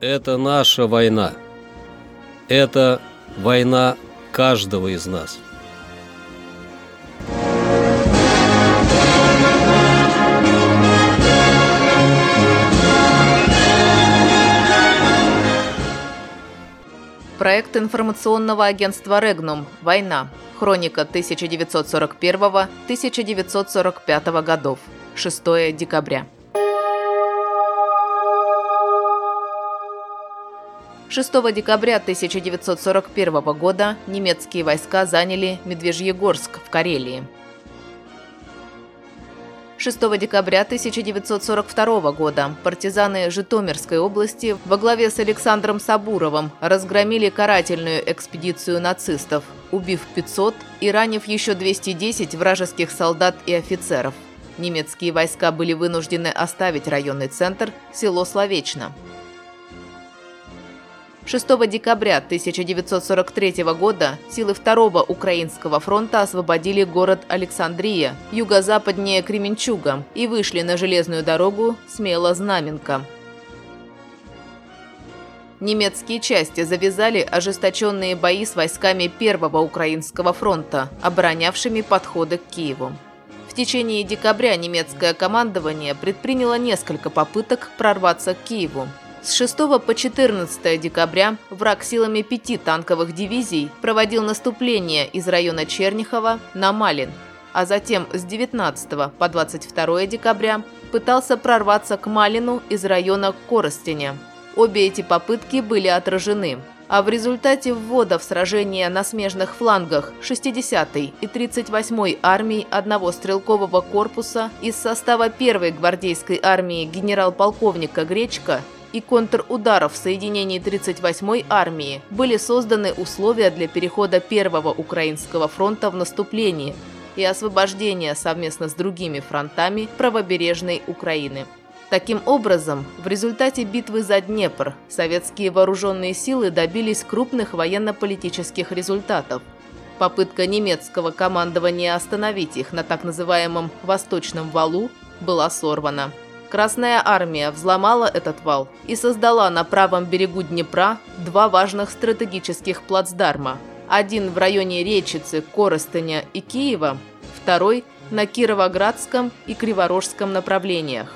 Это наша война. Это война каждого из нас. Проект информационного агентства «Регнум. Война. Хроника 1941-1945 годов. 6 декабря. 6 декабря 1941 года немецкие войска заняли Медвежьегорск в Карелии. 6 декабря 1942 года партизаны Житомирской области во главе с Александром Сабуровым разгромили карательную экспедицию нацистов, убив 500 и ранив еще 210 вражеских солдат и офицеров. Немецкие войска были вынуждены оставить районный центр село Словечно. 6 декабря 1943 года силы Второго Украинского фронта освободили город Александрия, юго-западнее Кременчуга, и вышли на железную дорогу Смело-Знаменка. Немецкие части завязали ожесточенные бои с войсками Первого Украинского фронта, оборонявшими подходы к Киеву. В течение декабря немецкое командование предприняло несколько попыток прорваться к Киеву, с 6 по 14 декабря враг силами пяти танковых дивизий проводил наступление из района Чернихова на Малин, а затем с 19 по 22 декабря пытался прорваться к Малину из района Коростеня. Обе эти попытки были отражены, а в результате ввода в сражение на смежных флангах 60-й и 38-й армий одного стрелкового корпуса из состава 1-й гвардейской армии генерал-полковника Гречка и контрударов в соединении 38-й армии были созданы условия для перехода Первого Украинского фронта в наступление и освобождения совместно с другими фронтами правобережной Украины. Таким образом, в результате битвы за Днепр советские вооруженные силы добились крупных военно-политических результатов. Попытка немецкого командования остановить их на так называемом «Восточном валу» была сорвана. Красная армия взломала этот вал и создала на правом берегу Днепра два важных стратегических плацдарма. Один в районе Речицы, Коростыня и Киева, второй на Кировоградском и Криворожском направлениях.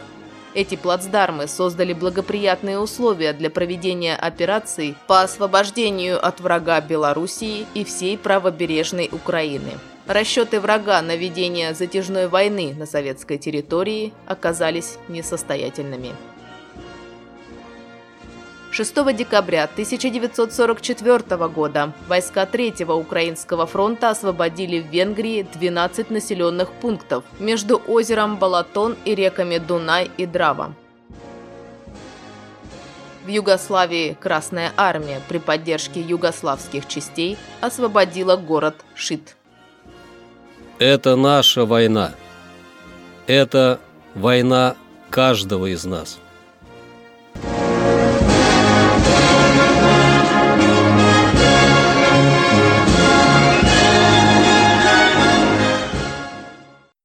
Эти плацдармы создали благоприятные условия для проведения операций по освобождению от врага Белоруссии и всей правобережной Украины. Расчеты врага на ведение затяжной войны на советской территории оказались несостоятельными. 6 декабря 1944 года войска Третьего Украинского фронта освободили в Венгрии 12 населенных пунктов между озером Балатон и реками Дунай и Драва. В Югославии Красная Армия при поддержке югославских частей освободила город Шит. Это наша война. Это война каждого из нас.